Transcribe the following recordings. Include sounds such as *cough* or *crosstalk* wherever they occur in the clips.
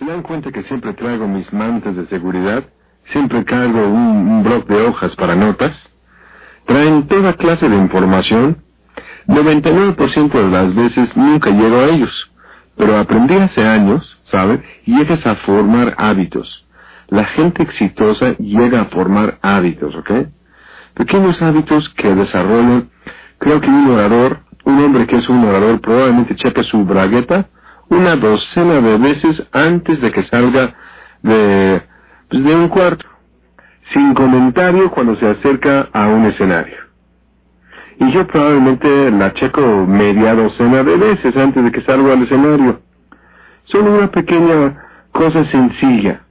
¿Se dan cuenta que siempre traigo mis mantas de seguridad? Siempre cargo un, un bloque de hojas para notas. Traen toda clase de información. 99% de las veces nunca llego a ellos. Pero aprendí hace años, ¿sabe? Llegas a formar hábitos. La gente exitosa llega a formar hábitos, ¿ok? Pequeños hábitos que desarrollan. Creo que un orador, un hombre que es un orador, probablemente cheque su bragueta una docena de veces antes de que salga de, pues, de un cuarto, sin comentario cuando se acerca a un escenario. Y yo probablemente la checo media docena de veces antes de que salga al escenario. Solo una pequeña cosa sencilla.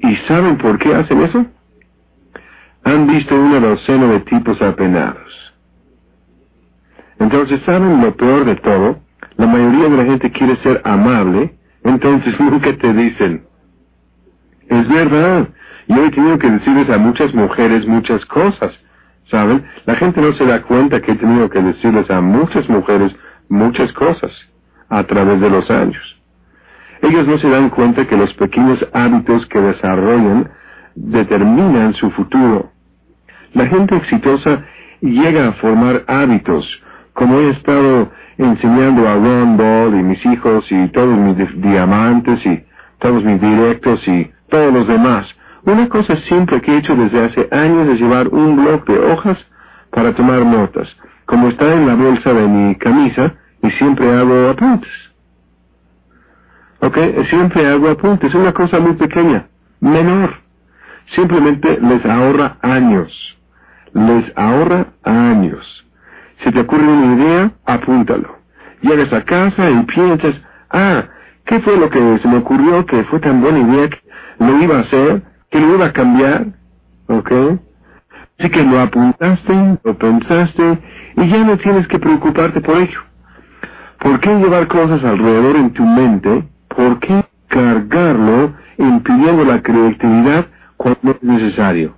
¿Y saben por qué hacen eso? Han visto una docena de tipos apenados. Entonces, ¿saben lo peor de todo? La mayoría de la gente quiere ser amable, entonces *laughs* nunca te dicen. Es verdad. Yo he tenido que decirles a muchas mujeres muchas cosas. ¿Saben? La gente no se da cuenta que he tenido que decirles a muchas mujeres muchas cosas a través de los años. Ellos no se dan cuenta que los pequeños hábitos que desarrollan determinan su futuro. La gente exitosa llega a formar hábitos, como he estado enseñando a Ron Ball y mis hijos y todos mis diamantes y todos mis directos y todos los demás. Una cosa simple que he hecho desde hace años es llevar un bloque de hojas para tomar notas, como está en la bolsa de mi camisa y siempre hago apuntes. ¿Ok? Siempre hago apuntes. Es una cosa muy pequeña, menor. Simplemente les ahorra años. Les ahorra años. Si te ocurre una idea, apúntalo. Llegas a casa y piensas, ah, ¿qué fue lo que se me ocurrió que fue tan buena idea que lo iba a hacer, que lo iba a cambiar? ¿Ok? Así que lo apuntaste, lo pensaste y ya no tienes que preocuparte por ello. ¿Por qué llevar cosas alrededor en tu mente? ¿Por qué cargarlo impidiendo la creatividad cuando es necesario?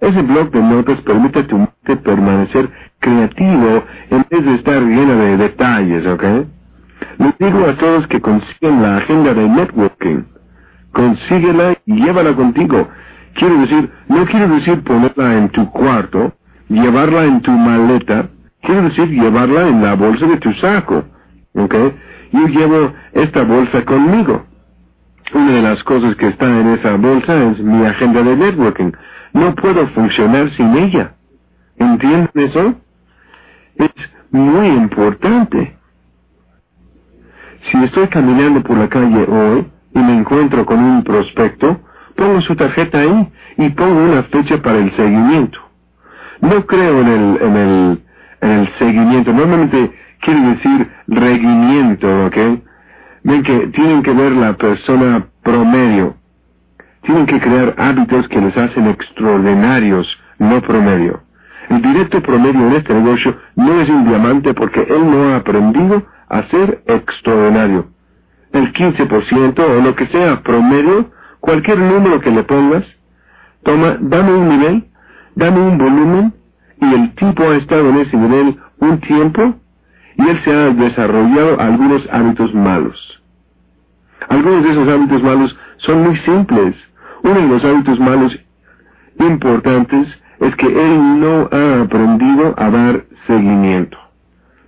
Ese blog de notas permite a tu mente permanecer creativo en vez de estar llena de detalles, ¿ok? Les digo a todos que consigan la agenda de networking. Consíguela y llévala contigo. Quiero decir, no quiero decir ponerla en tu cuarto, llevarla en tu maleta, quiero decir llevarla en la bolsa de tu saco, ¿ok? Yo llevo esta bolsa conmigo. Una de las cosas que está en esa bolsa es mi agenda de networking. No puedo funcionar sin ella. ¿Entienden eso? Es muy importante. Si estoy caminando por la calle hoy y me encuentro con un prospecto, pongo su tarjeta ahí y pongo una fecha para el seguimiento. No creo en el, en el, en el seguimiento. Normalmente quiere decir reguimiento, ¿ok? Ven que tienen que ver la persona promedio. Tienen que crear hábitos que les hacen extraordinarios, no promedio. El directo promedio en este negocio no es un diamante porque él no ha aprendido a ser extraordinario. El 15% o lo que sea promedio, cualquier número que le pongas, toma, dame un nivel, dame un volumen, y el tipo ha estado en ese nivel un tiempo, y él se ha desarrollado algunos hábitos malos. Algunos de esos hábitos malos son muy simples. Uno de los hábitos malos importantes es que él no ha aprendido a dar seguimiento.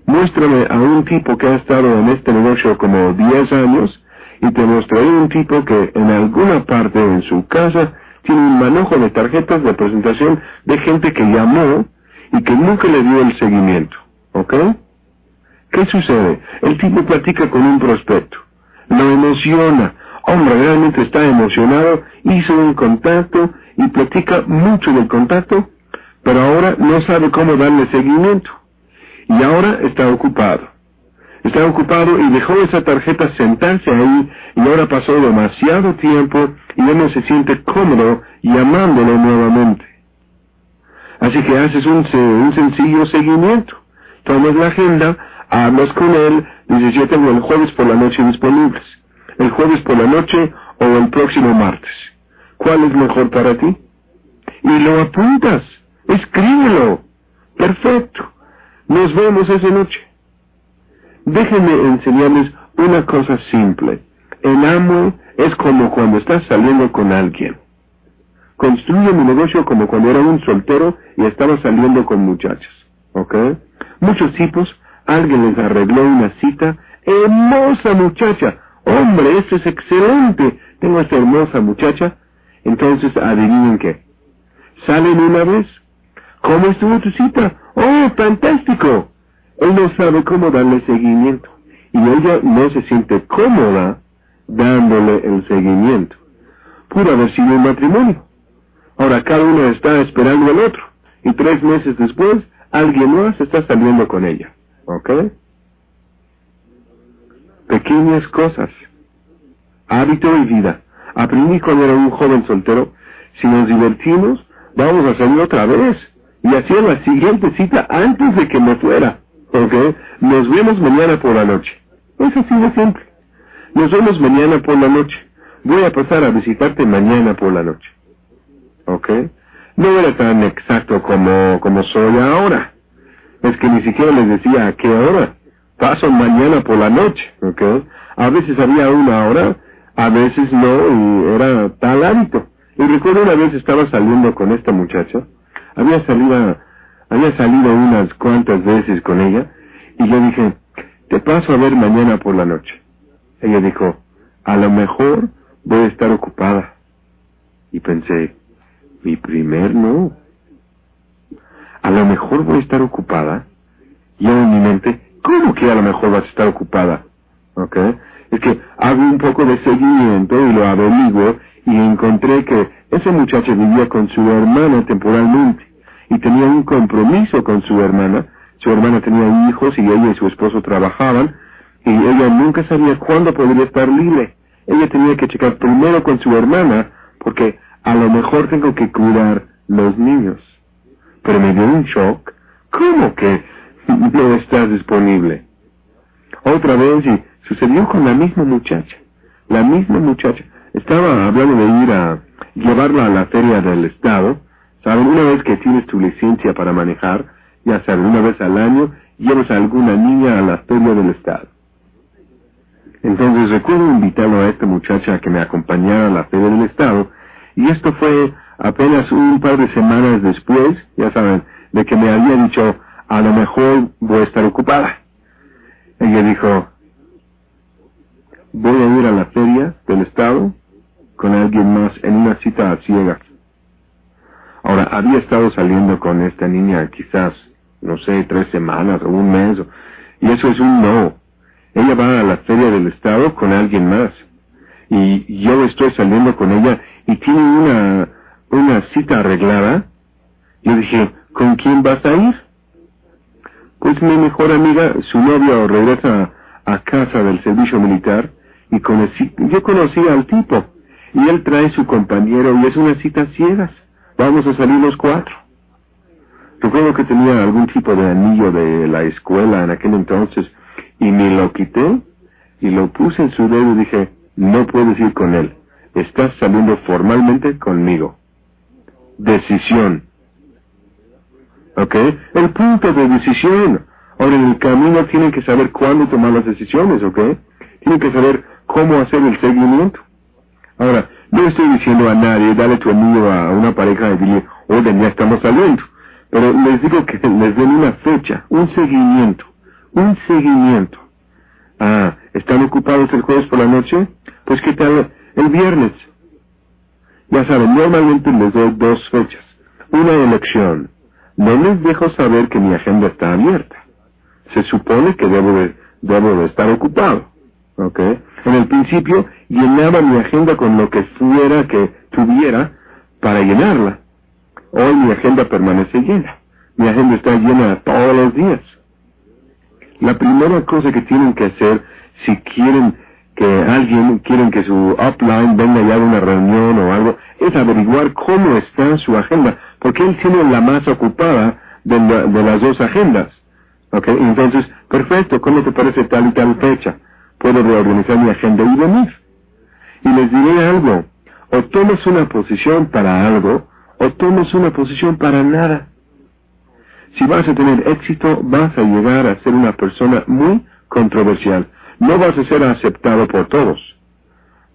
Muéstrame a un tipo que ha estado en este negocio como 10 años y te mostraré un tipo que en alguna parte en su casa tiene un manojo de tarjetas de presentación de gente que llamó y que nunca le dio el seguimiento. ¿Ok? ¿Qué sucede? El tipo platica con un prospecto. Lo emociona. Hombre, realmente está emocionado, hizo un contacto y platica mucho del contacto, pero ahora no sabe cómo darle seguimiento. Y ahora está ocupado. Está ocupado y dejó esa tarjeta sentarse ahí y ahora pasó demasiado tiempo y ya no se siente cómodo llamándolo nuevamente. Así que haces un, sencillo seguimiento. Tomas la agenda, hablas con él, dices yo tengo el jueves por la noche disponibles. El jueves por la noche o el próximo martes. ¿Cuál es mejor para ti? Y lo apuntas. Escríbelo. Perfecto. Nos vemos esa noche. Déjenme enseñarles una cosa simple. en Amway es como cuando estás saliendo con alguien. Construye mi negocio como cuando era un soltero y estaba saliendo con muchachas. ¿Ok? Muchos tipos, alguien les arregló una cita. Hermosa muchacha. Hombre, eso es excelente. Tengo esta hermosa muchacha. Entonces, adivinen qué. Salen una vez. ¿Cómo estuvo tu cita? Oh, fantástico. Él no sabe cómo darle seguimiento. Y ella no se siente cómoda dándole el seguimiento. Pudo haber sido matrimonio. Ahora cada uno está esperando al otro. Y tres meses después, alguien más está saliendo con ella. ¿Ok? Pequeñas cosas. Hábito y vida. Aprendí cuando era un joven soltero, si nos divertimos, vamos a salir otra vez. Y hacía la siguiente cita antes de que me fuera. ¿Ok? Nos vemos mañana por la noche. Es así de simple. Nos vemos mañana por la noche. Voy a pasar a visitarte mañana por la noche. ¿Ok? No era tan exacto como, como soy ahora. Es que ni siquiera les decía a qué hora. Paso mañana por la noche. ¿Ok? A veces había una hora, a veces no, y era tal hábito. Y recuerdo una vez estaba saliendo con esta muchacha. Había salido, había salido unas cuantas veces con ella. Y yo dije, te paso a ver mañana por la noche. Ella dijo, a lo mejor voy a estar ocupada. Y pensé, mi primer no. A lo mejor voy a estar ocupada. Y en mi mente, ¿cómo que a lo mejor vas a estar ocupada? ¿Ok? Es que hago un poco de seguimiento y lo averiguo y encontré que ese muchacho vivía con su hermana temporalmente y tenía un compromiso con su hermana. Su hermana tenía hijos y ella y su esposo trabajaban y ella nunca sabía cuándo podría estar libre. Ella tenía que checar primero con su hermana porque a lo mejor tengo que cuidar los niños. Pero me dio un shock. ¿Cómo que *laughs* no estás disponible? Otra vez y sucedió con la misma muchacha. La misma muchacha. Estaba hablando de ir a llevarla a la feria del estado. Saben, una vez que tienes tu licencia para manejar, ya saben, una vez al año, llevas a alguna niña a la feria del estado. Entonces recuerdo invitarlo a esta muchacha a que me acompañara a la feria del estado, y esto fue apenas un par de semanas después, ya saben, de que me había dicho, a lo mejor voy a estar ocupada. Ella dijo, voy a ir a la feria del estado con alguien más en una cita a ciegas. Ahora, había estado saliendo con esta niña quizás, no sé, tres semanas o un mes, y eso es un no. Ella va a la feria del estado con alguien más. Y yo estoy saliendo con ella y tiene una, una cita arreglada. Yo dije, ¿con quién vas a ir? Pues mi mejor amiga, su novia regresa a casa del servicio militar y conocí, yo conocí al tipo y él trae su compañero y es una cita ciegas. Vamos a salir los cuatro. Recuerdo que tenía algún tipo de anillo de la escuela en aquel entonces y me lo quité y lo puse en su dedo y dije, no puedes ir con él. Estás saliendo formalmente conmigo. Decisión. ¿Ok? El punto de decisión. Ahora en el camino tienen que saber cuándo tomar las decisiones, ¿ok? Tienen que saber cómo hacer el seguimiento. Ahora, no estoy diciendo a nadie, dale tu amigo a una pareja y dile, oye, ya estamos saliendo. Pero les digo que *laughs* les den una fecha, un seguimiento, un seguimiento. Ah, ¿están ocupados el jueves por la noche? Pues qué tal el viernes. Ya saben, normalmente les doy dos fechas. Una elección. No les dejo saber que mi agenda está abierta. Se supone que debo de, debo de estar ocupado. ¿Ok? En el principio llenaba mi agenda con lo que fuera que tuviera para llenarla. Hoy mi agenda permanece llena. Mi agenda está llena todos los días. La primera cosa que tienen que hacer si quieren que alguien, quieren que su upline venga ya a una reunión o algo, es averiguar cómo está su agenda, porque él tiene la más ocupada de, de las dos agendas. ¿Ok? Entonces, perfecto, ¿cómo te parece tal y tal fecha? Puedo reorganizar mi agenda y venir. Y les diré algo, o tomas una posición para algo, o tomas una posición para nada. Si vas a tener éxito, vas a llegar a ser una persona muy controversial no vas a ser aceptado por todos.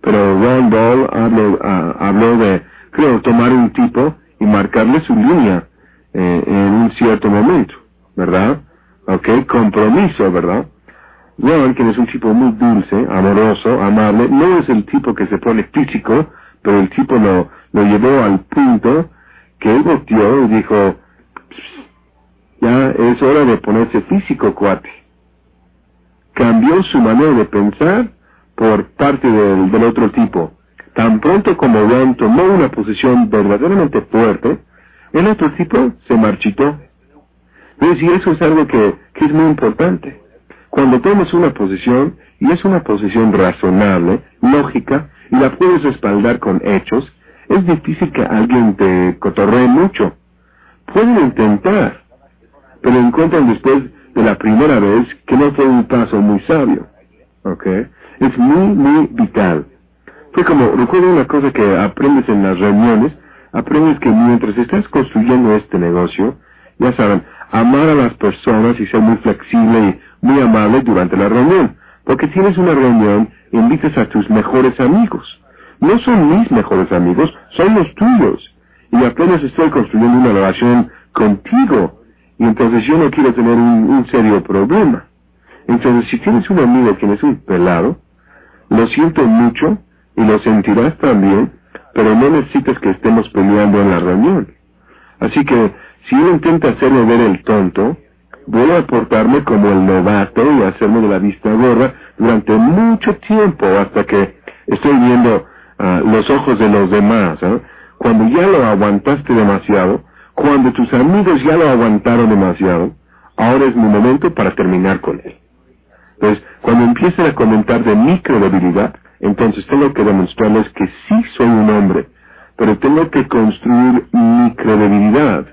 pero Ron Ball habló, ah, habló de, creo, tomar un tipo y marcarle su línea eh, en un cierto momento, ¿verdad? Ok, compromiso, ¿verdad? Ron, que es un tipo muy dulce, amoroso, amable, no es el tipo que se pone físico, pero el tipo lo, lo llevó al punto que él volteó y dijo, ya es hora de ponerse físico, cuate. Cambió su manera de pensar por parte del, del otro tipo. Tan pronto como Ron tomó una posición verdaderamente fuerte, el otro tipo se marchitó. Es decir, eso es algo que, que es muy importante. Cuando tomas una posición, y es una posición razonable, lógica, y la puedes respaldar con hechos, es difícil que alguien te cotorree mucho. Pueden intentar, pero encuentran después de la primera vez que no fue un paso muy sabio. ¿Ok? Es muy, muy vital. Fue como, recuerdo una cosa que aprendes en las reuniones, aprendes que mientras estás construyendo este negocio, ya saben, amar a las personas y ser muy flexible y muy amable durante la reunión. Porque tienes una reunión, invitas a tus mejores amigos. No son mis mejores amigos, son los tuyos. Y apenas estoy construyendo una relación contigo. Y entonces yo no quiero tener un, serio problema. Entonces, si tienes un amigo que es un pelado, lo siento mucho y lo sentirás también, pero no necesitas que estemos peleando en la reunión. Así que, si él intenta hacerme ver el tonto, voy a portarme como el novato y hacerme de la vista gorda durante mucho tiempo hasta que estoy viendo Ah, los ojos de los demás. ¿eh? Cuando ya lo aguantaste demasiado, cuando tus amigos ya lo aguantaron demasiado, ahora es mi momento para terminar con él. Entonces, cuando empiecen a comentar de mi entonces tengo que demostrarles que sí soy un hombre, pero tengo que construir mi credibilidad.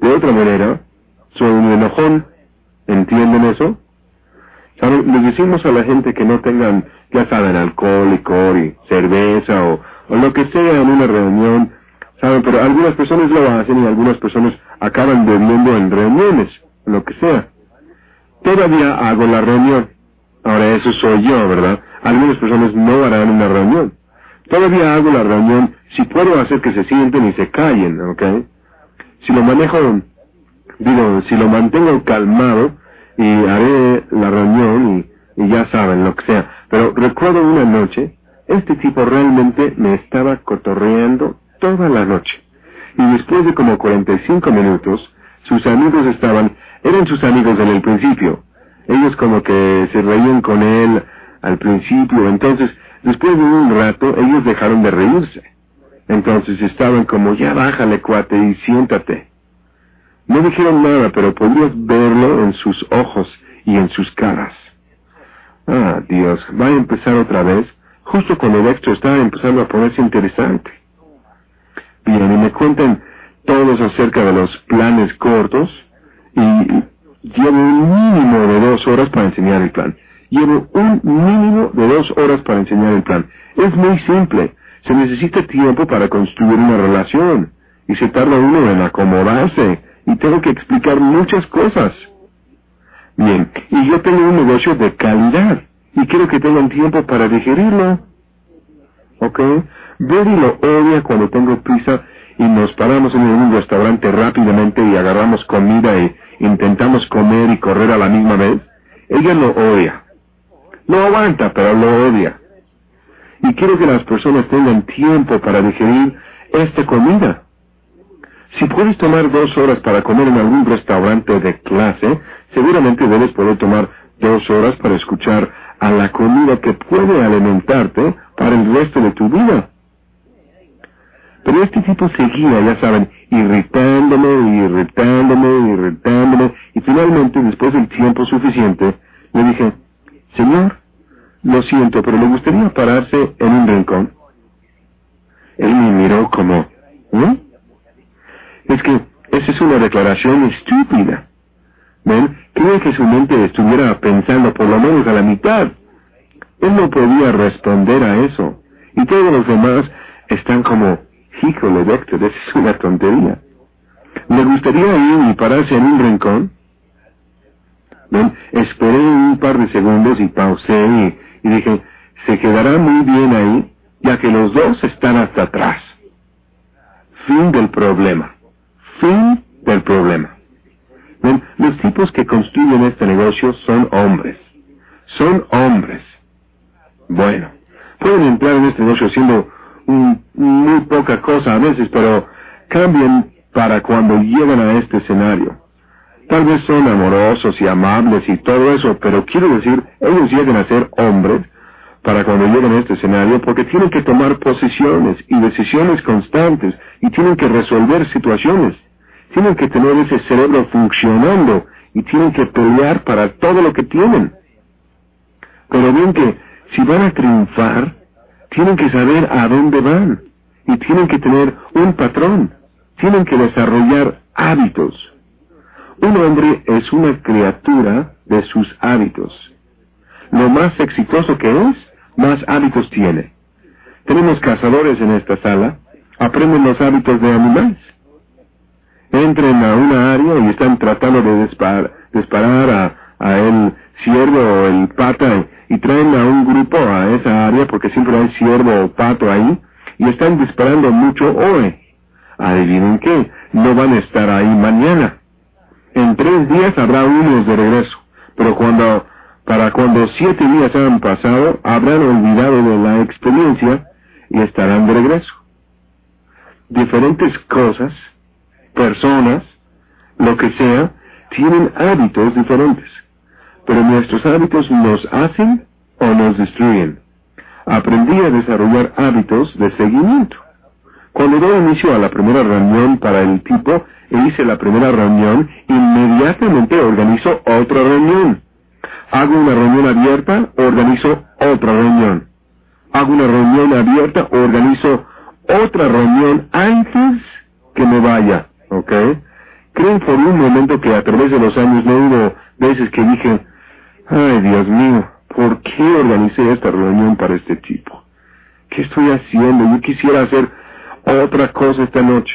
De otra manera, soy un enojón. ¿Entienden eso? ¿Saben? Le decimos a la gente que no tengan ya saben, alcohol, licor y cerveza o, o lo que sea en una reunión, saben, pero algunas personas lo hacen y algunas personas acaban bebiendo en reuniones, lo que sea. Todavía hago la reunión. Ahora eso soy yo, ¿verdad? Algunas personas no harán una reunión. Todavía hago la reunión si puedo hacer que se sienten y se callen, ¿ok? Si lo manejo, digo, si lo mantengo calmado y haré la reunión y y ya saben lo que sea. Pero recuerdo una noche, este tipo realmente me estaba cotorreando toda la noche. Y después de como 45 minutos, sus amigos estaban, eran sus amigos en el principio. Ellos como que se reían con él al principio, entonces después de un rato ellos dejaron de reírse. Entonces estaban como, ya bájale cuate y siéntate. No dijeron nada, pero podías verlo en sus ojos y en sus caras. Ah, Dios, va a empezar otra vez, justo cuando el extra está empezando a ponerse interesante. Bien, y me cuentan todos acerca de los planes cortos, y llevo un mínimo de dos horas para enseñar el plan. Llevo un mínimo de dos horas para enseñar el plan. Es muy simple. Se necesita tiempo para construir una relación, y se tarda uno en acomodarse, y tengo que explicar muchas cosas. Bien, y yo tengo un negocio de calidad y quiero que tengan tiempo para digerirlo. ¿Ok? Betty lo odia cuando tengo prisa y nos paramos en un restaurante rápidamente y agarramos comida e intentamos comer y correr a la misma vez. Ella lo odia. Lo aguanta, pero lo odia. Y quiero que las personas tengan tiempo para digerir esta comida. Si puedes tomar dos horas para comer en algún restaurante de clase, seguramente debes poder tomar dos horas para escuchar a la comida que puede alimentarte para el resto de tu vida. Pero este tipo seguía, ya saben, irritándome, irritándome, irritándome, y finalmente, después del tiempo suficiente, le dije, Señor, lo siento, pero le gustaría pararse en un rincón. Él me miró como, ¿eh? Es que esa es una declaración estúpida. ¿Ven? Creo que su mente estuviera pensando por lo menos a la mitad. Él no podía responder a eso. Y todos los demás están como, híjole, Doctor, esa es una tontería. ¿Le gustaría ir y pararse en un rincón? ¿Ven? Esperé un par de segundos y pausé y, y dije, se quedará muy bien ahí ya que los dos están hasta atrás. Fin del problema. Fin del problema. los tipos que construyen este negocio son hombres. Son hombres. Bueno, pueden entrar en este negocio siendo muy poca cosa a veces, pero cambian para cuando llegan a este escenario. Tal vez son amorosos y amables y todo eso, pero quiero decir, ellos llegan a ser hombres para cuando llegan a este escenario porque tienen que tomar posiciones y decisiones constantes y tienen que resolver situaciones. Tienen que tener ese cerebro funcionando y tienen que pelear para todo lo que tienen. Pero bien que si van a triunfar, tienen que saber a dónde van y tienen que tener un patrón. Tienen que desarrollar hábitos. Un hombre es una criatura de sus hábitos. Lo más exitoso que es, más hábitos tiene. Tenemos cazadores en esta sala, aprenden los hábitos de animales. Entren a una área y están tratando de disparar a, el ciervo o el pata y traen a un grupo a esa área porque siempre hay ciervo o pato ahí y están disparando mucho hoy. Adivinen qué, no van a estar ahí mañana. En tres días habrá unos de regreso, pero cuando, para cuando siete días han pasado, habrán olvidado de la experiencia y estarán de regreso. Diferentes cosas, personas, lo que sea, tienen hábitos diferentes pero nuestros hábitos nos hacen o nos destruyen. Aprendí a desarrollar hábitos de seguimiento. Cuando doy inicio a la primera reunión para el tipo e hice la primera reunión, inmediatamente organizo otra reunión. Hago una reunión abierta, organizo otra reunión. Hago una reunión abierta, organizo otra reunión antes que me vaya. ¿Ok? Creen por un momento que a través de los años no hubo veces que dije, Ay, Dios mío, ¿por qué organicé esta reunión para este tipo? ¿Qué estoy haciendo? Yo quisiera hacer otra cosa esta noche.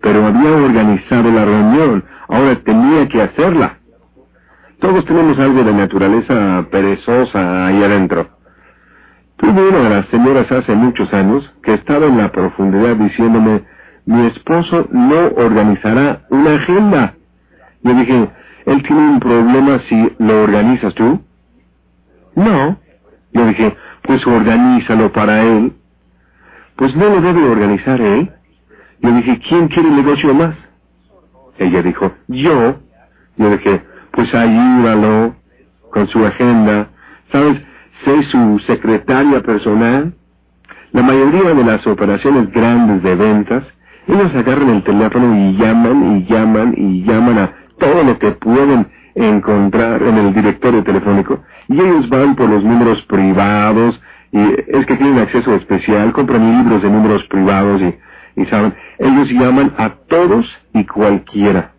Pero había organizado la reunión, ahora tenía que hacerla. Todos tenemos algo de naturaleza perezosa ahí adentro. Tuve una de las señoras hace muchos años que estaba en la profundidad diciéndome, mi esposo no organizará una agenda. Yo dije, él tiene un problema si lo organizas tú. No. Yo dije, pues organízalo para él. Pues no lo debe organizar él. Yo dije, ¿quién quiere el negocio más? Ella dijo, yo. Yo dije, pues ayúdalo con su agenda. ¿Sabes? Sé su secretaria personal. La mayoría de las operaciones grandes de ventas, ellos agarran el teléfono y llaman y llaman y llaman a todo lo que pueden encontrar en el directorio telefónico. Y ellos van por los números privados y es que tienen acceso especial, compran libros de números privados y, y saben, ellos llaman a todos y cualquiera.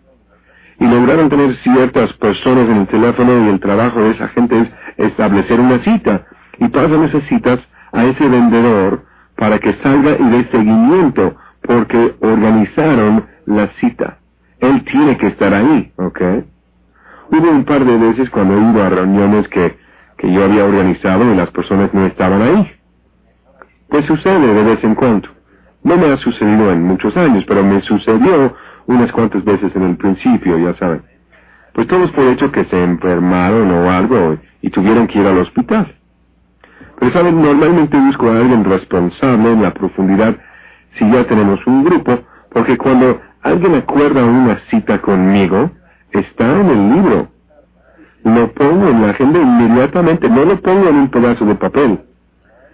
Y lograron tener ciertas personas en el teléfono y el trabajo de esa gente es establecer una cita. Y pasan esas citas a ese vendedor para que salga y dé seguimiento porque organizaron la cita. Él tiene que estar ahí, ¿ok? Hubo un par de veces cuando iba a reuniones que, que yo había organizado y las personas no estaban ahí. Pues sucede de vez en cuando. No me ha sucedido en muchos años, pero me sucedió unas cuantas veces en el principio, ya saben. Pues todos por hecho que se enfermaron o algo y tuvieron que ir al hospital. Pero saben, normalmente busco a alguien responsable en la profundidad si ya tenemos un grupo, porque cuando alguien acuerda una cita conmigo, está en el libro. Lo pongo en la agenda inmediatamente, no lo pongo en un pedazo de papel.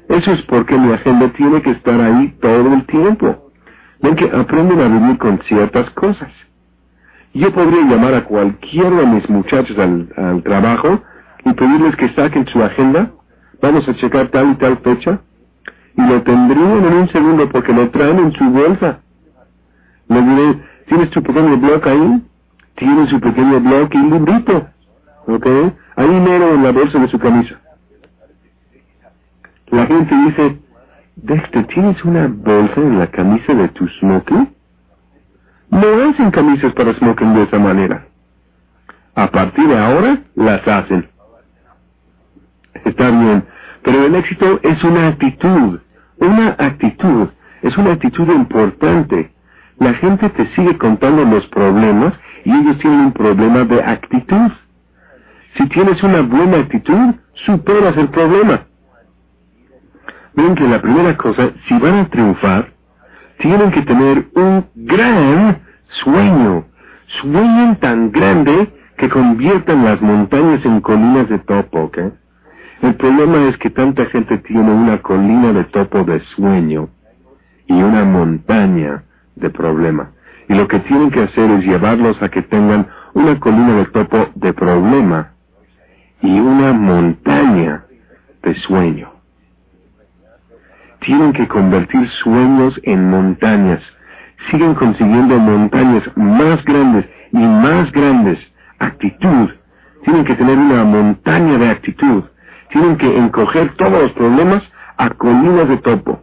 Eso es porque mi agenda tiene que estar ahí todo el tiempo. Ven que aprenden a vivir con ciertas cosas. Yo podría llamar a cualquiera de mis muchachos al, al trabajo y pedirles que saquen su agenda. Vamos a checar tal y tal fecha. Y lo tendrían en un segundo porque lo traen en su bolsa. Le diré, ¿tienes tu pequeño blog ahí? Tiene su pequeño blog y un librito. ¿Ok? Ahí mero en la bolsa de su camisa. La gente dice, Dexter, ¿tienes una bolsa en la camisa de tu smoking? No hacen camisas para smoking de esa manera. A partir de ahora, las hacen. Está bien, Pero el éxito es una actitud, una actitud, es una actitud importante. La gente te sigue contando los problemas y ellos tienen un problema de actitud. Si tienes una buena actitud, superas el problema. Ven que la primera cosa, si van a triunfar, tienen que tener un gran sueño. Sueñen tan grande que conviertan las montañas en colinas de topo, ¿ok? El problema es que tanta gente tiene una colina de topo de sueño y una montaña de problema. Y lo que tienen que hacer es llevarlos a que tengan una colina de topo de problema y una montaña de sueño. Tienen que convertir sueños en montañas. Siguen consiguiendo montañas más grandes y más grandes. Actitud. Tienen que tener una montaña de actitud. Tienen que encoger todos los problemas a colinas de topo.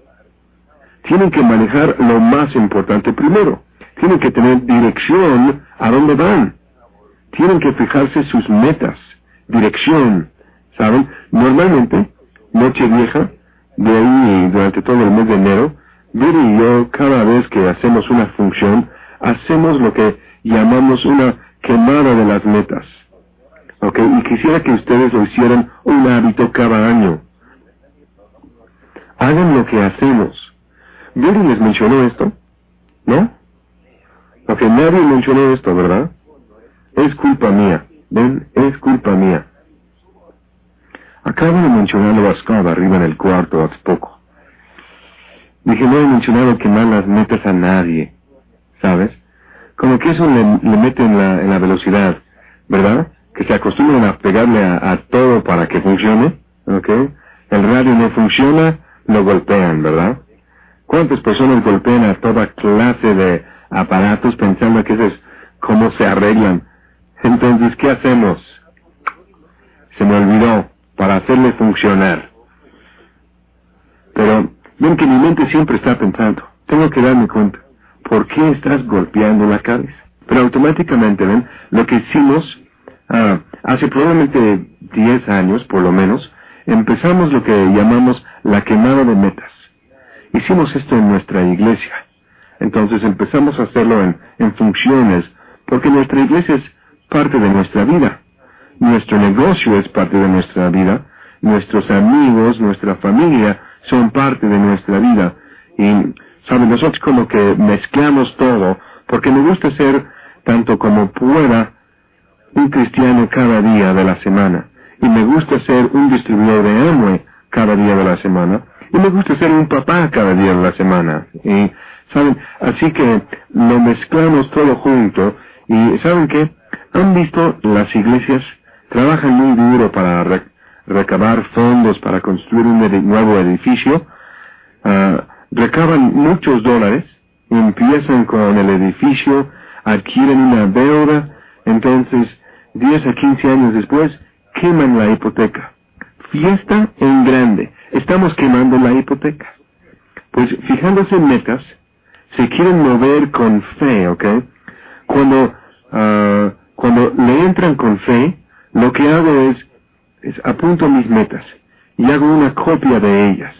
Tienen que manejar lo más importante primero. Tienen que tener dirección a dónde van. Tienen que fijarse sus metas dirección, ¿saben? Normalmente, noche vieja, de ahí durante todo el mes de enero, Viri y yo, cada vez que hacemos una función, hacemos lo que llamamos una quemada de las metas. ¿Ok? Y quisiera que ustedes lo hicieran un hábito cada año. Hagan lo que hacemos. Viri les mencionó esto, ¿no? Ok, nadie mencionó esto, ¿verdad? Es culpa mía. Ven, es culpa mía. Acabo de mencionarlo a arriba en el cuarto hace poco. Dije, no he mencionado que mal las metas a nadie, ¿sabes? Como que eso le, mete en la, en la velocidad, ¿verdad? Que se acostumbran a pegarle a, a todo para que funcione, ¿ok? El radio no funciona, lo golpean, ¿verdad? ¿Cuántas personas golpean a toda clase de aparatos pensando que eso es cómo se arreglan? Entonces, ¿qué hacemos? Se me olvidó, para hacerle funcionar. Pero ven que mi mente siempre está pensando, tengo que darme cuenta, ¿por qué estás golpeando la cabeza? Pero automáticamente, ven, lo que hicimos ah, hace probablemente 10 años, por lo menos, empezamos lo que llamamos la quemada de metas. Hicimos esto en nuestra iglesia. Entonces empezamos a hacerlo en, en funciones, porque nuestra iglesia es parte de nuestra vida. Nuestro negocio es parte de nuestra vida. Nuestros amigos, nuestra familia son parte de nuestra vida. Y, ¿saben? Nosotros como que mezclamos todo, porque me gusta ser, tanto como pueda, un cristiano cada día de la semana. Y me gusta ser un distribuidor de Amway cada día de la semana. Y me gusta ser un papá cada día de la semana. Y, ¿saben? Así que lo mezclamos todo junto. Y, ¿saben qué? ¿Han visto las iglesias? Trabajan muy duro para recabar fondos para construir un nuevo edificio. Ah, recaban muchos dólares, empiezan con el edificio, adquieren una deuda, entonces 10 a 15 años después queman la hipoteca. Fiesta en grande. Estamos quemando la hipoteca. Pues fijándose en metas, se quieren mover con fe, ¿ok? Cuando uh, cuando le entran con fe, lo que hago es, apunto mis metas y hago una copia de ellas.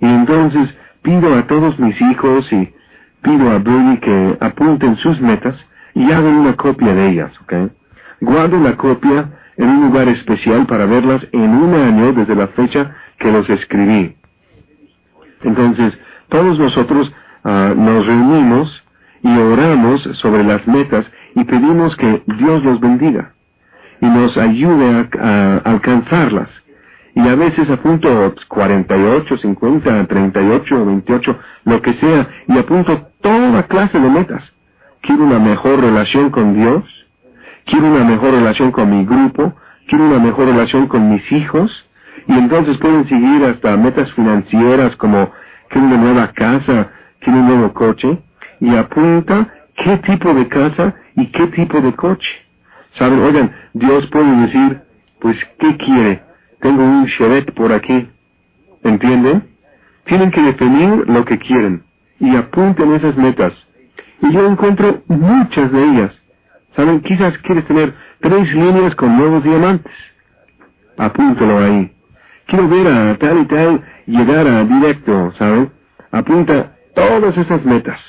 Y entonces pido a todos mis hijos y pido a Bernie que apunten sus metas y hagan una copia de ellas, ¿ok? Guardo la copia en un lugar especial para verlas en un año desde la fecha que los escribí. Entonces, todos nosotros ah, nos reunimos y oramos sobre las metas y pedimos que Dios los bendiga y nos ayude a, alcanzarlas. Y a veces apunto 48, 50, 38, 28, lo que sea, y apunto toda clase de metas. Quiero una mejor relación con Dios, quiero una mejor relación con mi grupo, quiero una mejor relación con mis hijos, y entonces pueden seguir hasta metas financieras como quiero una nueva casa, quiero un nuevo coche, y apunta qué tipo de casa y qué tipo de coche. Saben, oigan, Dios puede decir, pues, ¿qué quiere? Tengo un Chevette por aquí. ¿Entienden? Tienen que definir lo que quieren y apunten esas metas. Y yo encuentro muchas de ellas. ¿Saben? Quizás quieres tener tres líneas con nuevos diamantes. Apúntalo ahí. quiero ver a tal y tal llegar a directo, ¿saben? Apunta todas esas metas.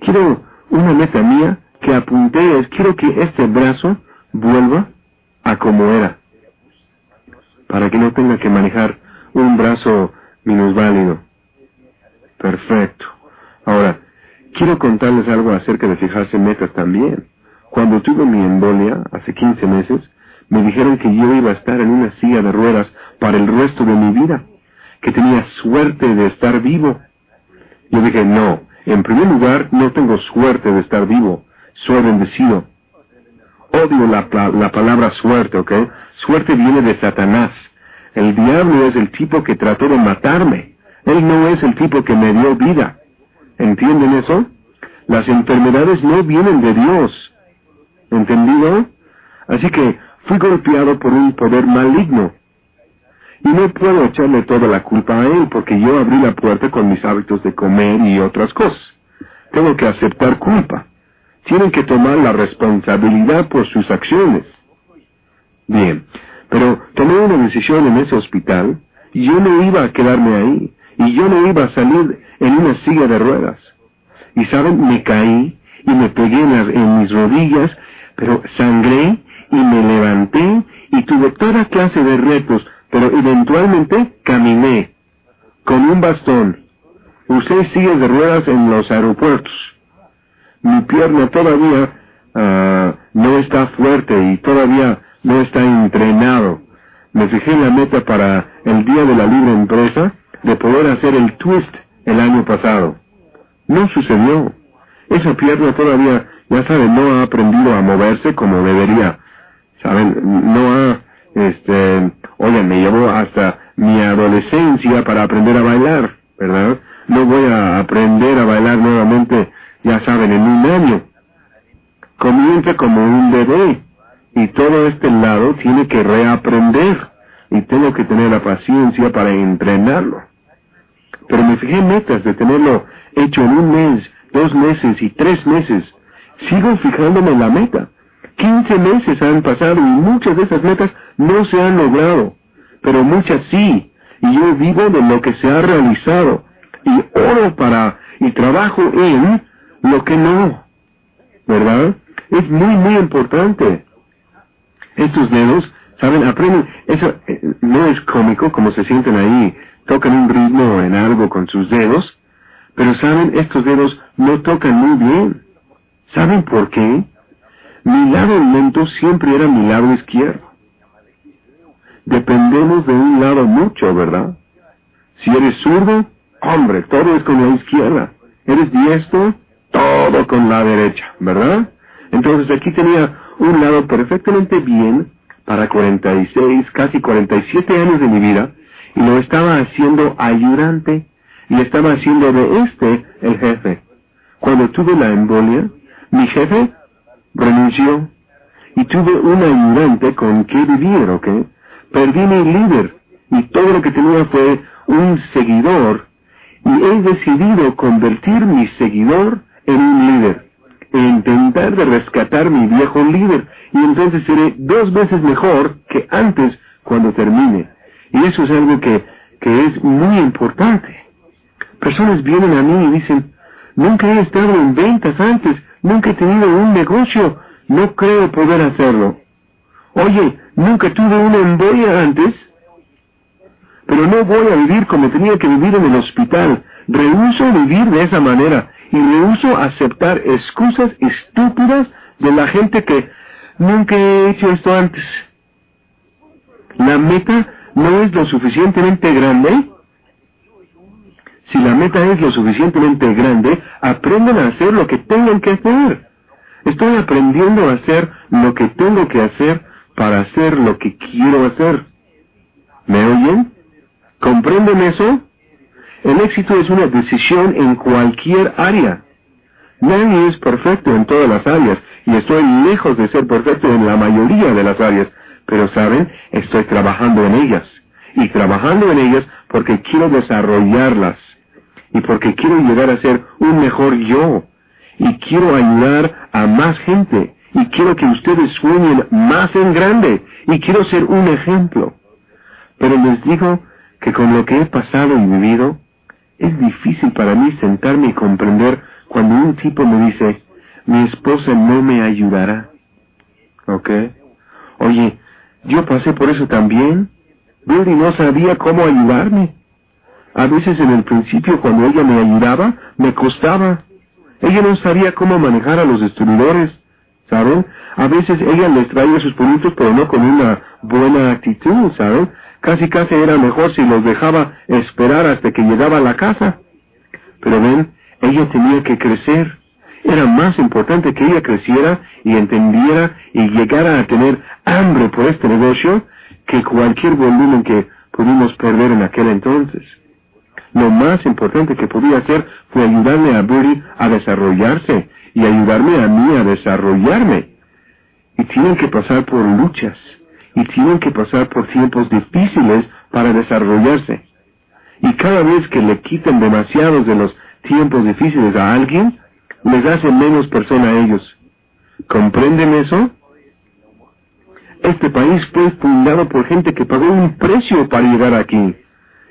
Quiero una meta mía que apunté es, quiero que este brazo vuelva a como era, para que no tenga que manejar un brazo minusválido. Perfecto. Ahora, quiero contarles algo acerca de fijarse metas también. Cuando tuve mi embolia, hace 15 meses, me dijeron que yo iba a estar en una silla de ruedas para el resto de mi vida, que tenía suerte de estar vivo. Yo dije, no, en primer lugar, no tengo suerte de estar vivo, soy bendecido. Odio la, la palabra suerte, ¿ok? Suerte viene de Satanás. El diablo es el tipo que trató de matarme. Él no es el tipo que me dio vida. ¿Entienden eso? Las enfermedades no vienen de Dios. ¿Entendido? Así que fui golpeado por un poder maligno. Y no puedo echarle toda la culpa a él porque yo abrí la puerta con mis hábitos de comer y otras cosas. Tengo que aceptar culpa. Tienen que tomar la responsabilidad por sus acciones. Bien, pero tomé una decisión en ese hospital y yo no iba a quedarme ahí y yo no iba a salir en una silla de ruedas. Y saben, me caí y me pegué en, mis rodillas, pero sangré y me levanté y tuve toda clase de retos, pero eventualmente caminé con un bastón. Usé sillas de ruedas en los aeropuertos. Mi pierna todavía ah, no está fuerte y todavía no está entrenado. Me fijé en la meta para el día de la libre empresa de poder hacer el twist el año pasado. No sucedió. Esa pierna todavía, ya saben, no ha aprendido a moverse como debería. Saben, no ha, este, oye, me llevó hasta mi adolescencia para aprender a bailar, ¿verdad? No voy a aprender a bailar nuevamente, ya saben, en un año. Comienza como un bebé y todo este lado tiene que reaprender y tengo que tener la paciencia para entrenarlo. Pero me fijé metas de tenerlo hecho en un mes, dos meses y tres meses. Sigo fijándome en la meta. Quince meses han pasado y muchas de esas metas no se han logrado, pero muchas sí. Y yo vivo de lo que se ha realizado y oro para y trabajo en lo que no. ¿Verdad? Es muy, muy importante. Estos dedos, ¿saben? Aprenden. Eso eh, no es cómico como se sienten ahí tocan un ritmo en algo con sus dedos, pero saben, estos dedos no tocan muy bien. ¿Saben por qué? Mi lado lento siempre era mi lado izquierdo. Dependemos de un lado mucho, ¿verdad? Si eres zurdo, hombre, todo es con la izquierda. Eres diestro, todo con la derecha, ¿verdad? Entonces aquí tenía un lado perfectamente bien para 46, casi 47 años de mi vida, lo estaba haciendo ayudante y estaba haciendo de este el jefe. Cuando tuve la embolia, mi jefe renunció y tuve un ayudante con que vivir, ¿ok? Perdí mi líder y todo lo que tenía fue un seguidor y he decidido convertir mi seguidor en un líder e intentar de rescatar mi viejo líder y entonces seré dos veces mejor que antes cuando termine. Y eso es algo que, que es muy importante. Personas vienen a mí y dicen, nunca he estado en ventas antes, nunca he tenido un negocio, no creo poder hacerlo. Oye, nunca tuve una embolia antes, pero no voy a vivir como tenía que vivir en el hospital. Rehuso vivir de esa manera y rehuso aceptar excusas estúpidas de la gente que nunca he hecho esto antes. La meta no es lo suficientemente grande, si la meta es lo suficientemente grande, aprendan a hacer lo que tengan que hacer. Estoy aprendiendo a hacer lo que tengo que hacer para hacer lo que quiero hacer. ¿Me oyen? ¿Comprenden eso? El éxito es una decisión en cualquier área. Nadie es perfecto en todas las áreas y estoy lejos de ser perfecto en la mayoría de las áreas, pero saben, estoy trabajando en ellas. Y trabajando en ellas porque quiero desarrollarlas. Y porque quiero llegar a ser un mejor yo. Y quiero ayudar a más gente. Y quiero que ustedes sueñen más en grande. Y quiero ser un ejemplo. Pero les digo que con lo que he pasado y vivido, es difícil para mí sentarme y comprender cuando un tipo me dice, mi esposa no me ayudará. ¿Ok? Oye, yo pasé por eso también. Billy no sabía cómo ayudarme. A veces en el principio cuando ella me ayudaba, me costaba. Ella no sabía cómo manejar a los destruidores, ¿saben? A veces ella les traía sus productos, pero no con una buena actitud, ¿saben? Casi casi era mejor si los dejaba esperar hasta que llegaba a la casa. Pero ven, ella tenía que crecer. Era más importante que ella creciera y entendiera y llegara a tener hambre por este negocio que cualquier volumen que pudimos perder en aquel entonces. Lo más importante que podía hacer fue ayudarme a Bertie a desarrollarse y ayudarme a mí a desarrollarme. Y tienen que pasar por luchas y tienen que pasar por tiempos difíciles para desarrollarse. Y cada vez que le quiten demasiados de los tiempos difíciles a alguien, les hace menos persona a ellos. ¿Comprenden eso? Este país fue fundado por gente que pagó un precio para llegar aquí.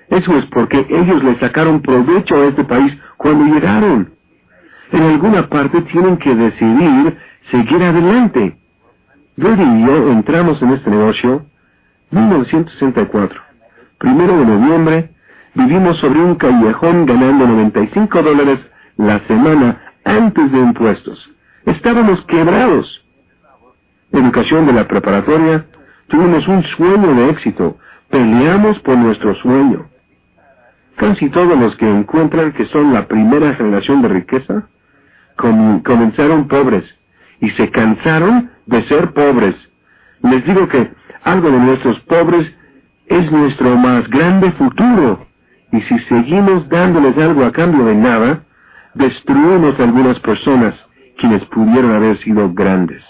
Eso es porque ellos le sacaron provecho a este país cuando llegaron. En alguna parte tienen que decidir seguir adelante. Brady y yo entramos en este negocio en 1964. Primero de noviembre, vivimos sobre un callejón ganando 95 dólares la semana antes de impuestos. Estábamos quebrados. Educación de la preparatoria, tuvimos un sueño de éxito. Peleamos por nuestro sueño. Casi todos los que encuentran que son la primera generación de riqueza comenzaron pobres y se cansaron de ser pobres. Les digo que algo de nuestros pobres es nuestro más grande futuro. Y si seguimos dándoles algo a cambio de nada, destruimos algunas personas quienes pudieron haber sido grandes.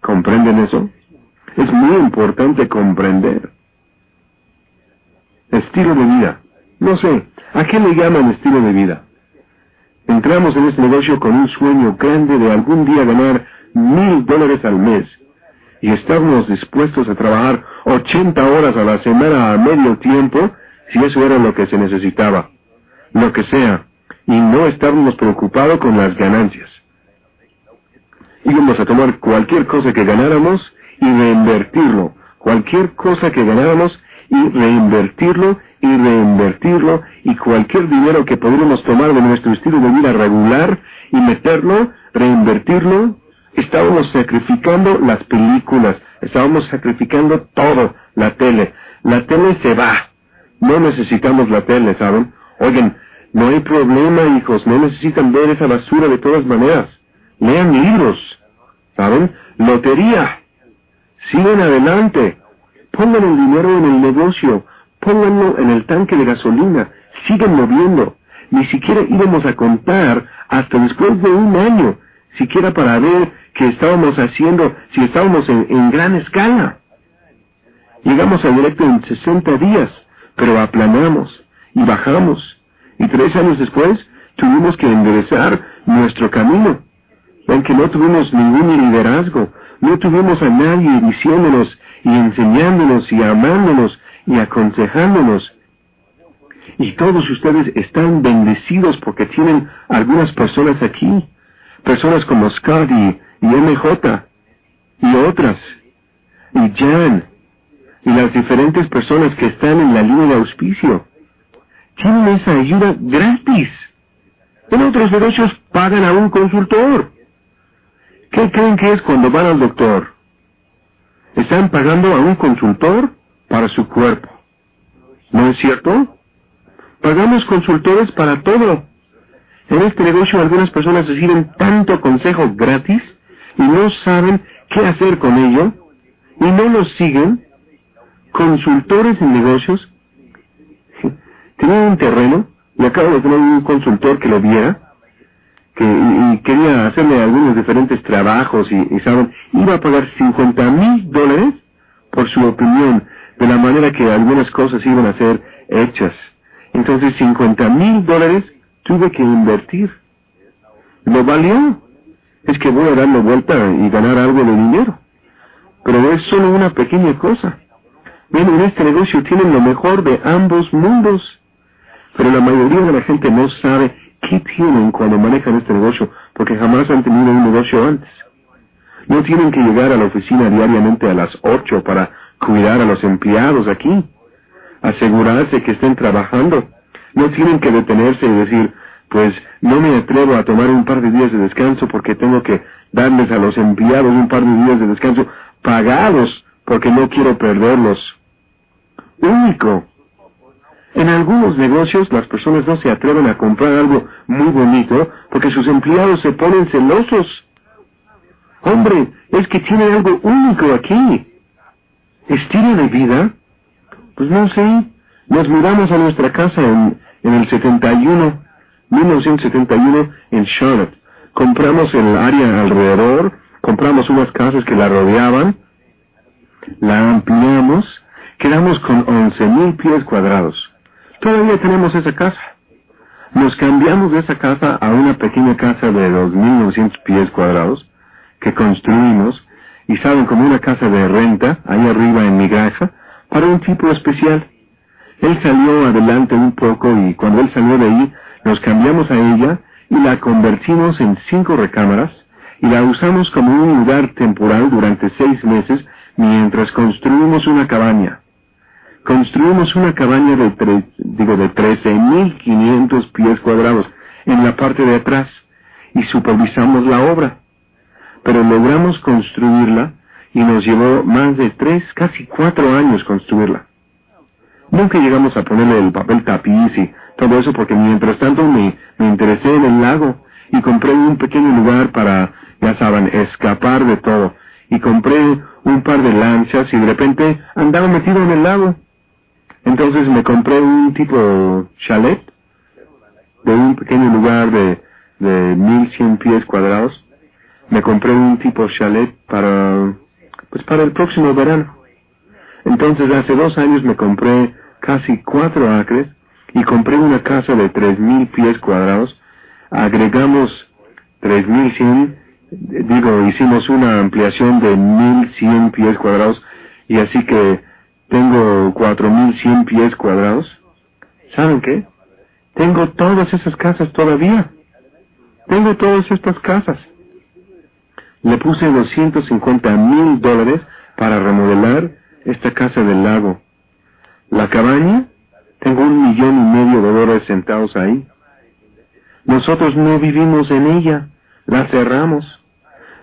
¿Comprenden eso? Es muy importante comprender. Estilo de vida. No sé, ¿a qué le llaman estilo de vida? Entramos en este negocio con un sueño grande de algún día ganar mil dólares al mes. Y estábamos dispuestos a trabajar 80 horas a la semana a medio tiempo si eso era lo que se necesitaba. Lo que sea. Y no estábamos preocupados con las ganancias. Íbamos a tomar cualquier cosa que ganáramos y reinvertirlo. Cualquier cosa que ganáramos y reinvertirlo y reinvertirlo y cualquier dinero que pudiéramos tomar de nuestro estilo de vida regular y meterlo, reinvertirlo, estábamos sacrificando las películas, estábamos sacrificando todo, la tele. La tele se va. No necesitamos la tele, ¿saben? Oigan, no hay problema, hijos, no necesitan ver esa basura de todas maneras. Lean libros, ¿saben? Lotería. Sigan adelante. Pongan el dinero en el negocio pónganlo en el tanque de gasolina, sigan moviendo. Ni siquiera íbamos a contar hasta después de un año, siquiera para ver qué estábamos haciendo, si estábamos en, gran escala. Llegamos a directo en 60 días, pero aplanamos y bajamos. Y tres años después tuvimos que enderezar nuestro camino. Aunque no tuvimos ningún liderazgo, no tuvimos a nadie diciéndonos y enseñándonos y amándonos y aconsejándonos. Y todos ustedes están bendecidos porque tienen algunas personas aquí, personas como Scott y, MJ, y otras, y Jan, y las diferentes personas que están en la línea de auspicio. Tienen esa ayuda gratis. En otros negocios pagan a un consultor. ¿Qué creen que es cuando van al doctor? ¿Están pagando a un consultor? para su cuerpo. ¿No es cierto? Pagamos consultores para todo. En este negocio algunas personas reciben tanto consejo gratis y no saben qué hacer con ello y no los siguen. Consultores en negocios. Tenía un terreno y acabo de tener un consultor que lo viera que, y, quería hacerle algunos diferentes trabajos y, saben, iba a pagar 50 mil dólares por su opinión de la manera que algunas cosas iban a ser hechas. Entonces 50 mil dólares tuve que invertir. ¿Lo valió? Es que voy a darle vuelta y ganar algo de dinero. Pero es solo una pequeña cosa. Ven, en este negocio tienen lo mejor de ambos mundos. Pero la mayoría de la gente no sabe qué tienen cuando manejan este negocio, porque jamás han tenido un negocio antes. No tienen que llegar a la oficina diariamente a las ocho para cuidar a los empleados aquí, asegurarse que estén trabajando. No tienen que detenerse y decir, pues no me atrevo a tomar un par de días de descanso porque tengo que darles a los empleados un par de días de descanso pagados porque no quiero perderlos. Único. En algunos negocios las personas no se atreven a comprar algo muy bonito porque sus empleados se ponen celosos. Hombre, es que tiene algo único aquí. ¿Estilo de vida? Pues no sé. Nos mudamos a nuestra casa en, en el 71, 1971, en Charlotte. Compramos el área alrededor, compramos unas casas que la rodeaban, la ampliamos, quedamos con 11.000 pies cuadrados. Todavía tenemos esa casa. Nos cambiamos de esa casa a una pequeña casa de 2.900 pies cuadrados que construimos y saben como una casa de renta ahí arriba en mi granja para un tipo especial. Él salió adelante un poco y cuando él salió de ahí nos cambiamos a ella y la convertimos en cinco recámaras y la usamos como un lugar temporal durante seis meses mientras construimos una cabaña. Construimos una cabaña de, tre digo, de 13.500 pies cuadrados en la parte de atrás y supervisamos la obra pero logramos construirla y nos llevó más de tres, casi cuatro años construirla. Nunca llegamos a ponerle el papel tapiz y todo eso porque mientras tanto me, me interesé en el lago y compré un pequeño lugar para, ya saben, escapar de todo. Y compré un par de lanchas y de repente andaba metido en el lago. Entonces me compré un tipo chalet de un pequeño lugar de, de 1100 pies cuadrados me compré un tipo chalet para, pues para el próximo verano. Entonces hace dos años me compré casi cuatro acres y compré una casa de tres mil pies cuadrados. Agregamos tres mil cien, digo, hicimos una ampliación de mil cien pies cuadrados y así que tengo cuatro mil cien pies cuadrados. ¿Saben qué? Tengo todas esas casas todavía. Tengo todas estas casas le puse 250 mil dólares para remodelar esta casa del lago. La cabaña, tengo un millón y medio de dólares sentados ahí. Nosotros no vivimos en ella, la cerramos.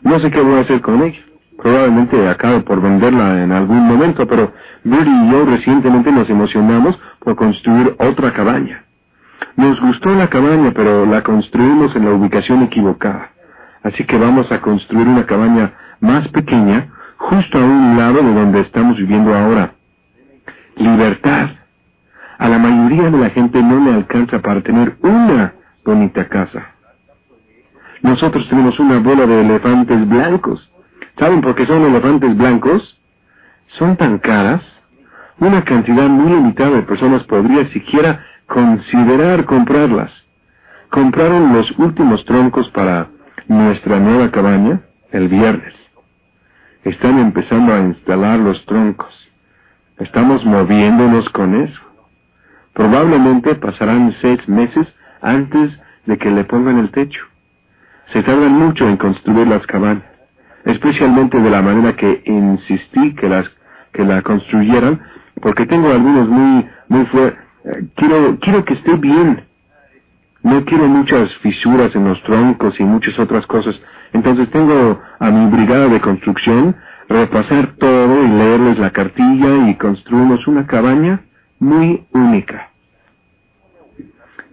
No sé qué voy a hacer con ella. Probablemente acabo por venderla en algún momento, pero Billy y yo recientemente nos emocionamos por construir otra cabaña. Nos gustó la cabaña, pero la construimos en la ubicación equivocada. Así que vamos a construir una cabaña más pequeña justo a un lado de donde estamos viviendo ahora. Libertad. A la mayoría de la gente no le alcanza para tener una bonita casa. Nosotros tenemos una bola de elefantes blancos. ¿Saben por qué son elefantes blancos? Son tan caras. Una cantidad muy limitada de personas podría siquiera considerar comprarlas. Compraron los últimos troncos para nuestra nueva cabaña el viernes. Están empezando a instalar los troncos. Estamos moviéndonos con eso. Probablemente pasarán seis meses antes de que le pongan el techo. Se tardan mucho en construir las cabañas, especialmente de la manera que insistí que las que la construyeran, porque tengo algunos muy muy fuertes. Eh, quiero quiero que esté bien no quiero muchas fisuras en los troncos y muchas otras cosas. Entonces tengo a mi brigada de construcción repasar todo y leerles la cartilla y construimos una cabaña muy única.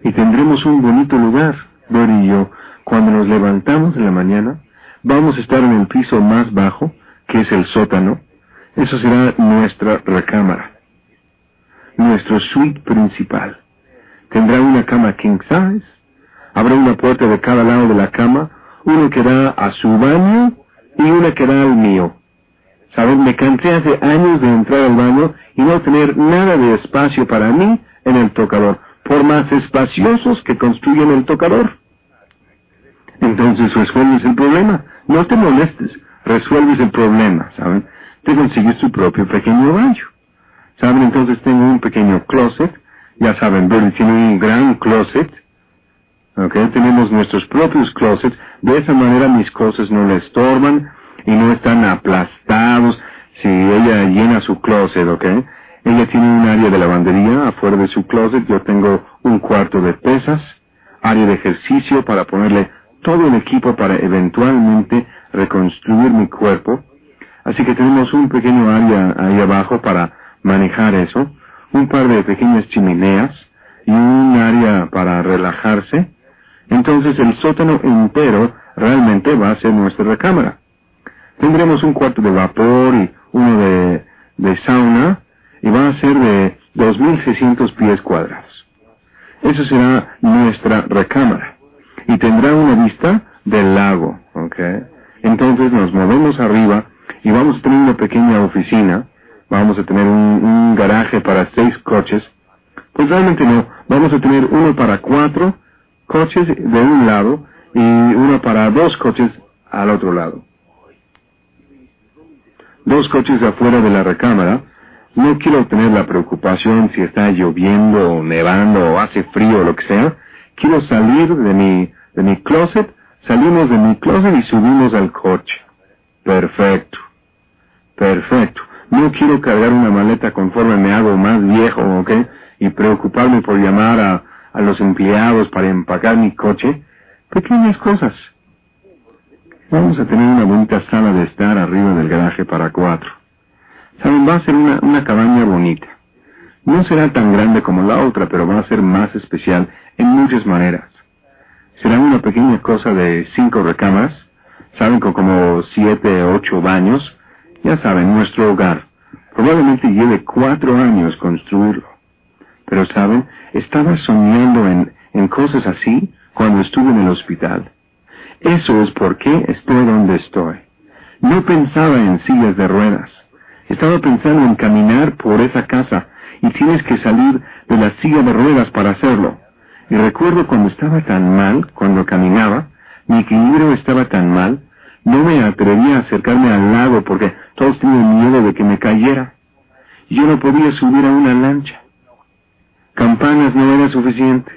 Y tendremos un bonito lugar, Dori y yo. Cuando nos levantamos en la mañana, vamos a estar en el piso más bajo, que es el sótano. Eso será nuestra recámara, nuestro suite principal. Tendrá una cama king size. Habrá una puerta de cada lado de la cama, uno que da a su baño y una que da al mío. Saben, me cansé hace años de entrar al baño y no tener nada de espacio para mí en el tocador, por más espaciosos que construyen el tocador. Entonces resuelves el problema. No te molestes, resuelves el problema, ¿saben? Te consigues tu propio pequeño baño. ¿Saben? Entonces tengo un pequeño closet. Ya saben, Bernie tiene un gran closet. ¿Ok? Tenemos nuestros propios closets. De esa manera mis cosas no le estorban y no están aplastados si ella llena su closet, ¿ok? Ella tiene un área de lavandería afuera de su closet. Yo tengo un cuarto de pesas, área de ejercicio para ponerle todo el equipo para eventualmente reconstruir mi cuerpo. Así que tenemos un pequeño área ahí abajo para manejar eso, un par de pequeñas chimeneas y un área para relajarse. Entonces el sótano entero realmente va a ser nuestra recámara. Tendremos un cuarto de vapor y uno de, de sauna y va a ser de 2.600 pies cuadrados. Eso será nuestra recámara y tendrá una vista del lago, ¿ok? Entonces nos movemos arriba y vamos a tener una pequeña oficina, vamos a tener un, un garaje para seis coches, pues realmente no, vamos a tener uno para cuatro coches de un lado y uno para dos coches al otro lado. Dos coches afuera de la recámara. No quiero tener la preocupación si está lloviendo o nevando o hace frío o lo que sea. Quiero salir de mi, de mi closet, salimos de mi closet y subimos al coche. Perfecto. Perfecto. No quiero cargar una maleta conforme me hago más viejo, ¿ok? Y preocuparme por llamar a, a los empleados para empacar mi coche. Pequeñas cosas. Vamos a tener una bonita sala de estar arriba del garaje para cuatro. Saben, va a ser una, una cabaña bonita. No será tan grande como la otra, pero va a ser más especial en muchas maneras. Será una pequeña cosa de cinco recámaras, saben, con como siete o ocho baños. Ya saben, nuestro hogar. Probablemente lleve cuatro años construirlo. Pero saben, estaba soñando en, en cosas así cuando estuve en el hospital. Eso es por qué estoy donde estoy. No pensaba en sillas de ruedas. Estaba pensando en caminar por esa casa y tienes que salir de la silla de ruedas para hacerlo. Y recuerdo cuando estaba tan mal, cuando caminaba, mi equilibrio estaba tan mal, no me atrevía a acercarme al lago porque todos tenían miedo de que me cayera. Yo no podía subir a una lancha. Campanas no era suficiente.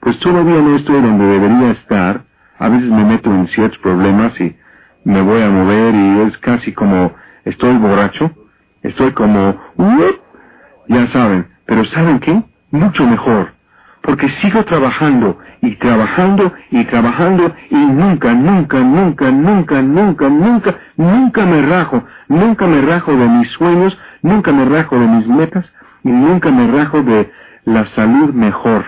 Pues todavía no estoy donde debería estar a veces me meto en ciertos problemas y me voy a mover y es casi como estoy borracho, estoy como, ya saben, pero ¿saben qué? Mucho mejor, porque sigo trabajando y trabajando y trabajando y nunca, nunca, nunca, nunca, nunca, nunca, nunca me rajo, nunca me rajo de mis sueños, nunca me rajo de mis metas y nunca me rajo de la salud mejor.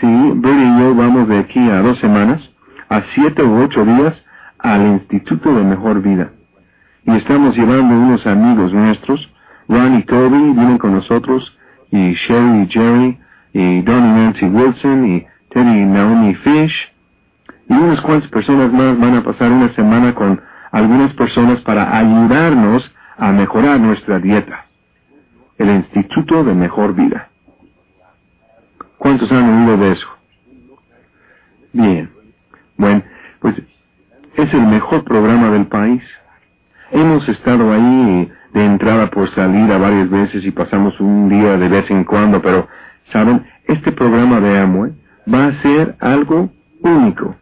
Sí, Billy y yo vamos de aquí a dos semanas, a siete u ocho días, al Instituto de Mejor Vida. Y estamos llevando unos amigos nuestros, Ron y Toby vienen con nosotros, y Sherry y Jerry, y Don y Nancy Wilson, y Teddy y Naomi Fish, y unas cuantas personas más van a pasar una semana con algunas personas para ayudarnos a mejorar nuestra dieta. El Instituto de Mejor Vida. ¿Cuántos han oído de eso? Bien. Bueno, pues es el mejor programa del país. Hemos estado ahí de entrada por salida varias veces y pasamos un día de vez en cuando, pero, ¿saben? Este programa de Amway va a ser algo único.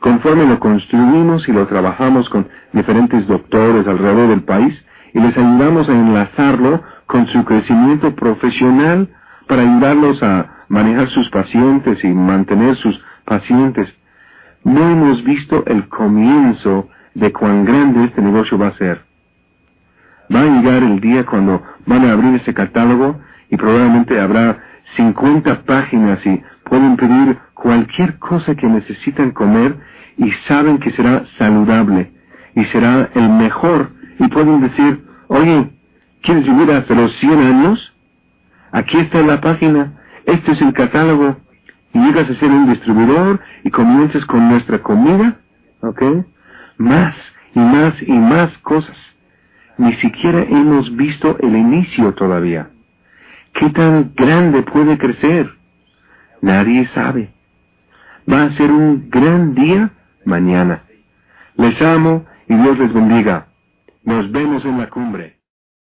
Conforme lo construimos y lo trabajamos con diferentes doctores alrededor del país y les ayudamos a enlazarlo con su crecimiento profesional para ayudarlos a manejar sus pacientes y mantener sus pacientes. No hemos visto el comienzo de cuán grande este negocio va a ser. Va a llegar el día cuando van a abrir ese catálogo y probablemente habrá 50 páginas y pueden pedir cualquier cosa que necesitan comer y saben que será saludable y será el mejor y pueden decir, oye, ¿quieres vivir hasta los 100 años? Aquí está la página este es el catálogo. Y llegas a ser un distribuidor y comienzas con nuestra comida, ¿ok? Más y más y más cosas. Ni siquiera hemos visto el inicio todavía. ¿Qué tan grande puede crecer? Nadie sabe. Va a ser un gran día mañana. Les amo y Dios les bendiga. Nos vemos en la cumbre.